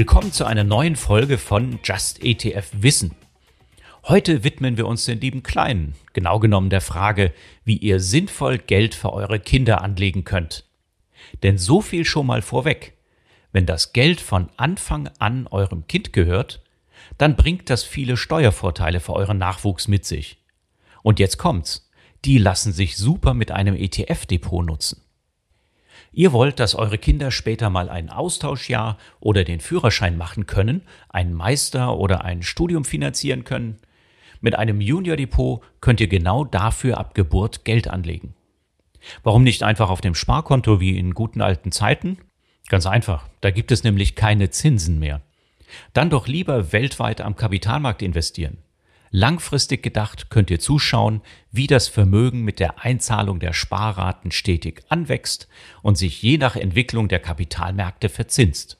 Willkommen zu einer neuen Folge von Just ETF Wissen. Heute widmen wir uns den lieben Kleinen, genau genommen der Frage, wie ihr sinnvoll Geld für eure Kinder anlegen könnt. Denn so viel schon mal vorweg. Wenn das Geld von Anfang an eurem Kind gehört, dann bringt das viele Steuervorteile für euren Nachwuchs mit sich. Und jetzt kommt's. Die lassen sich super mit einem ETF-Depot nutzen. Ihr wollt, dass eure Kinder später mal ein Austauschjahr oder den Führerschein machen können, einen Meister oder ein Studium finanzieren können. Mit einem Junior Depot könnt ihr genau dafür ab Geburt Geld anlegen. Warum nicht einfach auf dem Sparkonto wie in guten alten Zeiten? Ganz einfach, da gibt es nämlich keine Zinsen mehr. Dann doch lieber weltweit am Kapitalmarkt investieren. Langfristig gedacht könnt ihr zuschauen, wie das Vermögen mit der Einzahlung der Sparraten stetig anwächst und sich je nach Entwicklung der Kapitalmärkte verzinst.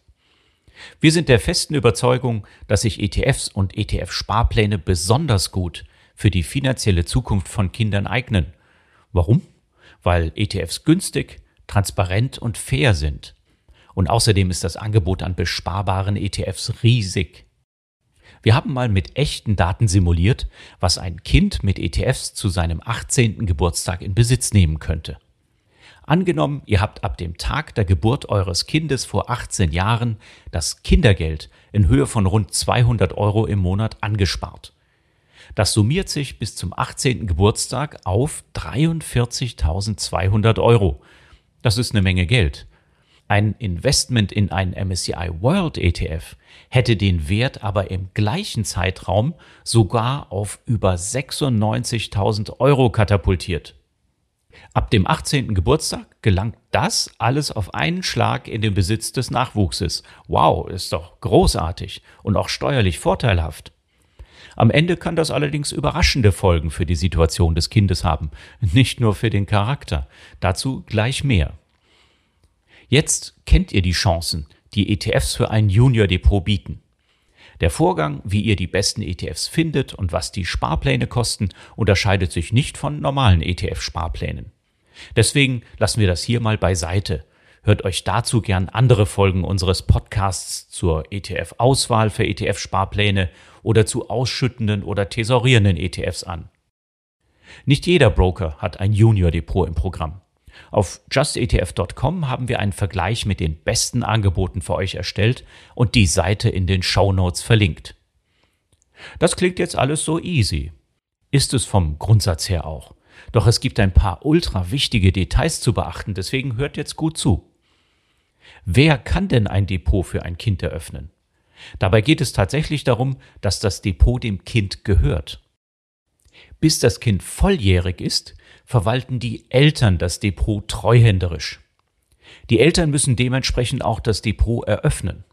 Wir sind der festen Überzeugung, dass sich ETFs und ETF-Sparpläne besonders gut für die finanzielle Zukunft von Kindern eignen. Warum? Weil ETFs günstig, transparent und fair sind. Und außerdem ist das Angebot an besparbaren ETFs riesig. Wir haben mal mit echten Daten simuliert, was ein Kind mit ETFs zu seinem 18. Geburtstag in Besitz nehmen könnte. Angenommen, ihr habt ab dem Tag der Geburt eures Kindes vor 18 Jahren das Kindergeld in Höhe von rund 200 Euro im Monat angespart. Das summiert sich bis zum 18. Geburtstag auf 43.200 Euro. Das ist eine Menge Geld. Ein Investment in einen MSCI World ETF hätte den Wert aber im gleichen Zeitraum sogar auf über 96.000 Euro katapultiert. Ab dem 18. Geburtstag gelangt das alles auf einen Schlag in den Besitz des Nachwuchses. Wow, ist doch großartig und auch steuerlich vorteilhaft. Am Ende kann das allerdings überraschende Folgen für die Situation des Kindes haben, nicht nur für den Charakter. Dazu gleich mehr. Jetzt kennt ihr die Chancen, die ETFs für ein Junior-Depot bieten. Der Vorgang, wie ihr die besten ETFs findet und was die Sparpläne kosten, unterscheidet sich nicht von normalen ETF-Sparplänen. Deswegen lassen wir das hier mal beiseite. Hört euch dazu gern andere Folgen unseres Podcasts zur ETF-Auswahl für ETF-Sparpläne oder zu ausschüttenden oder tesorierenden ETFs an. Nicht jeder Broker hat ein Junior-Depot im Programm. Auf justetf.com haben wir einen Vergleich mit den besten Angeboten für euch erstellt und die Seite in den Show Notes verlinkt. Das klingt jetzt alles so easy. Ist es vom Grundsatz her auch. Doch es gibt ein paar ultra wichtige Details zu beachten, deswegen hört jetzt gut zu. Wer kann denn ein Depot für ein Kind eröffnen? Dabei geht es tatsächlich darum, dass das Depot dem Kind gehört. Bis das Kind volljährig ist, verwalten die Eltern das Depot treuhänderisch. Die Eltern müssen dementsprechend auch das Depot eröffnen.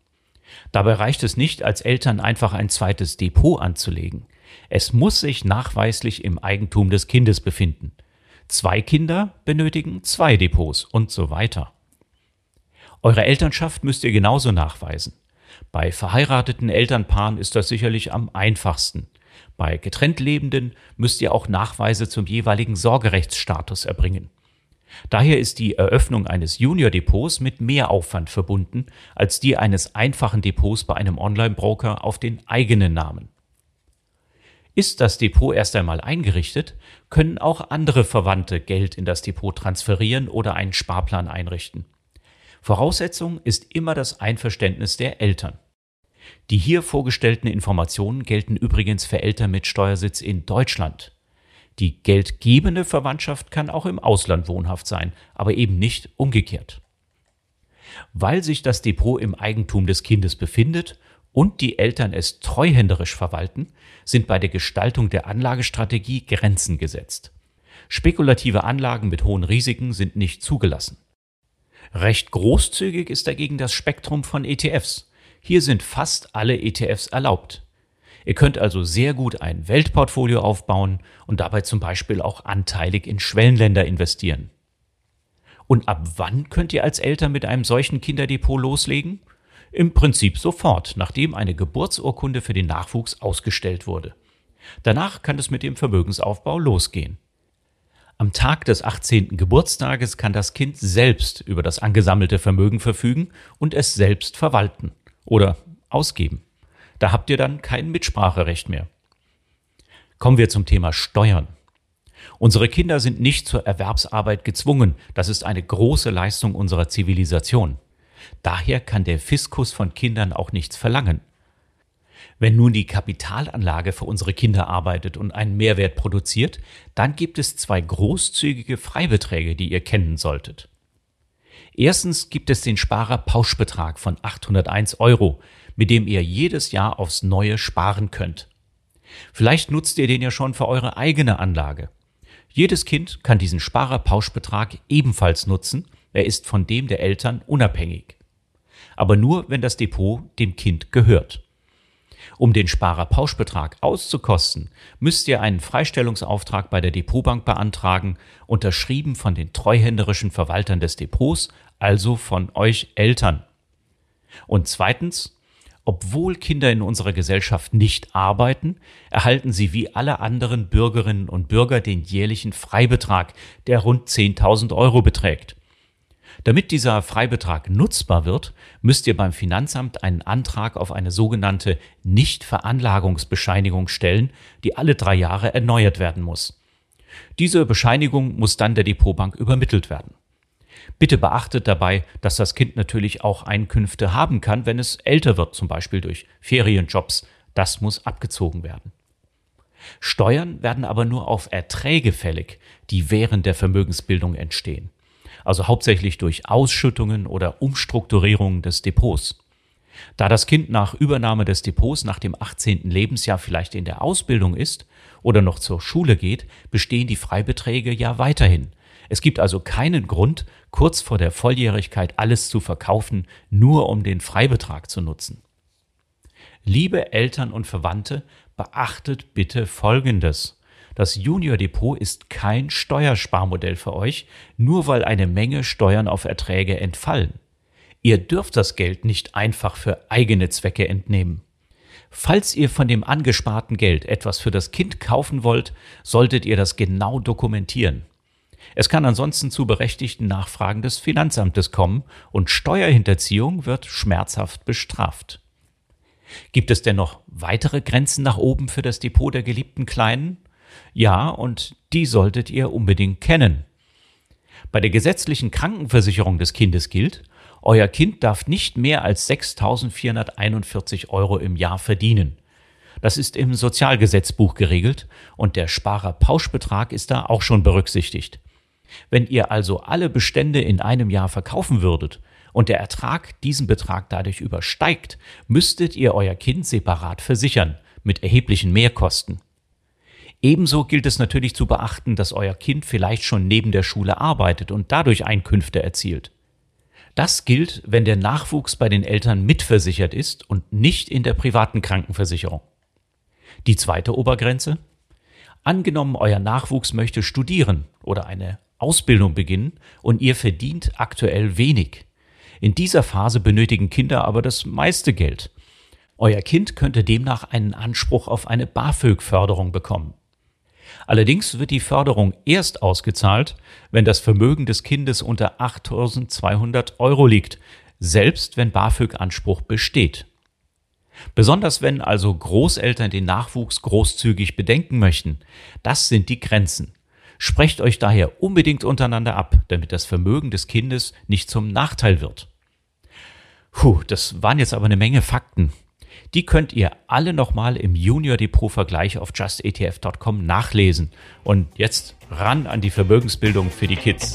Dabei reicht es nicht, als Eltern einfach ein zweites Depot anzulegen. Es muss sich nachweislich im Eigentum des Kindes befinden. Zwei Kinder benötigen zwei Depots und so weiter. Eure Elternschaft müsst ihr genauso nachweisen. Bei verheirateten Elternpaaren ist das sicherlich am einfachsten. Bei getrennt Lebenden müsst ihr auch Nachweise zum jeweiligen Sorgerechtsstatus erbringen. Daher ist die Eröffnung eines Junior-Depots mit mehr Aufwand verbunden als die eines einfachen Depots bei einem Online-Broker auf den eigenen Namen. Ist das Depot erst einmal eingerichtet, können auch andere Verwandte Geld in das Depot transferieren oder einen Sparplan einrichten. Voraussetzung ist immer das Einverständnis der Eltern. Die hier vorgestellten Informationen gelten übrigens für Eltern mit Steuersitz in Deutschland. Die geldgebende Verwandtschaft kann auch im Ausland wohnhaft sein, aber eben nicht umgekehrt. Weil sich das Depot im Eigentum des Kindes befindet und die Eltern es treuhänderisch verwalten, sind bei der Gestaltung der Anlagestrategie Grenzen gesetzt. Spekulative Anlagen mit hohen Risiken sind nicht zugelassen. Recht großzügig ist dagegen das Spektrum von ETFs. Hier sind fast alle ETFs erlaubt. Ihr könnt also sehr gut ein Weltportfolio aufbauen und dabei zum Beispiel auch anteilig in Schwellenländer investieren. Und ab wann könnt ihr als Eltern mit einem solchen Kinderdepot loslegen? Im Prinzip sofort, nachdem eine Geburtsurkunde für den Nachwuchs ausgestellt wurde. Danach kann es mit dem Vermögensaufbau losgehen. Am Tag des 18. Geburtstages kann das Kind selbst über das angesammelte Vermögen verfügen und es selbst verwalten. Oder ausgeben. Da habt ihr dann kein Mitspracherecht mehr. Kommen wir zum Thema Steuern. Unsere Kinder sind nicht zur Erwerbsarbeit gezwungen. Das ist eine große Leistung unserer Zivilisation. Daher kann der Fiskus von Kindern auch nichts verlangen. Wenn nun die Kapitalanlage für unsere Kinder arbeitet und einen Mehrwert produziert, dann gibt es zwei großzügige Freibeträge, die ihr kennen solltet. Erstens gibt es den Sparerpauschbetrag von 801 Euro, mit dem ihr jedes Jahr aufs Neue sparen könnt. Vielleicht nutzt ihr den ja schon für eure eigene Anlage. Jedes Kind kann diesen Sparerpauschbetrag ebenfalls nutzen, er ist von dem der Eltern unabhängig. Aber nur, wenn das Depot dem Kind gehört. Um den Sparerpauschbetrag auszukosten, müsst ihr einen Freistellungsauftrag bei der Depotbank beantragen, unterschrieben von den treuhänderischen Verwaltern des Depots, also von euch Eltern. Und zweitens, obwohl Kinder in unserer Gesellschaft nicht arbeiten, erhalten sie wie alle anderen Bürgerinnen und Bürger den jährlichen Freibetrag, der rund 10.000 Euro beträgt. Damit dieser Freibetrag nutzbar wird, müsst ihr beim Finanzamt einen Antrag auf eine sogenannte Nichtveranlagungsbescheinigung stellen, die alle drei Jahre erneuert werden muss. Diese Bescheinigung muss dann der Depotbank übermittelt werden. Bitte beachtet dabei, dass das Kind natürlich auch Einkünfte haben kann, wenn es älter wird, zum Beispiel durch Ferienjobs. Das muss abgezogen werden. Steuern werden aber nur auf Erträge fällig, die während der Vermögensbildung entstehen. Also hauptsächlich durch Ausschüttungen oder Umstrukturierungen des Depots. Da das Kind nach Übernahme des Depots nach dem 18. Lebensjahr vielleicht in der Ausbildung ist oder noch zur Schule geht, bestehen die Freibeträge ja weiterhin. Es gibt also keinen Grund, kurz vor der Volljährigkeit alles zu verkaufen, nur um den Freibetrag zu nutzen. Liebe Eltern und Verwandte, beachtet bitte Folgendes. Das Junior Depot ist kein Steuersparmodell für euch, nur weil eine Menge Steuern auf Erträge entfallen. Ihr dürft das Geld nicht einfach für eigene Zwecke entnehmen. Falls ihr von dem angesparten Geld etwas für das Kind kaufen wollt, solltet ihr das genau dokumentieren. Es kann ansonsten zu berechtigten Nachfragen des Finanzamtes kommen und Steuerhinterziehung wird schmerzhaft bestraft. Gibt es denn noch weitere Grenzen nach oben für das Depot der geliebten Kleinen? Ja, und die solltet ihr unbedingt kennen. Bei der gesetzlichen Krankenversicherung des Kindes gilt, euer Kind darf nicht mehr als 6.441 Euro im Jahr verdienen. Das ist im Sozialgesetzbuch geregelt und der Sparerpauschbetrag ist da auch schon berücksichtigt. Wenn ihr also alle Bestände in einem Jahr verkaufen würdet und der Ertrag diesen Betrag dadurch übersteigt, müsstet ihr euer Kind separat versichern, mit erheblichen Mehrkosten. Ebenso gilt es natürlich zu beachten, dass euer Kind vielleicht schon neben der Schule arbeitet und dadurch Einkünfte erzielt. Das gilt, wenn der Nachwuchs bei den Eltern mitversichert ist und nicht in der privaten Krankenversicherung. Die zweite Obergrenze? Angenommen, euer Nachwuchs möchte studieren oder eine Ausbildung beginnen und ihr verdient aktuell wenig. In dieser Phase benötigen Kinder aber das meiste Geld. Euer Kind könnte demnach einen Anspruch auf eine BAföG-Förderung bekommen. Allerdings wird die Förderung erst ausgezahlt, wenn das Vermögen des Kindes unter 8.200 Euro liegt, selbst wenn BAföG-Anspruch besteht. Besonders wenn also Großeltern den Nachwuchs großzügig bedenken möchten, das sind die Grenzen. Sprecht euch daher unbedingt untereinander ab, damit das Vermögen des Kindes nicht zum Nachteil wird. Puh, das waren jetzt aber eine Menge Fakten. Die könnt ihr alle nochmal im Junior Depot Vergleich auf justetf.com nachlesen. Und jetzt ran an die Vermögensbildung für die Kids.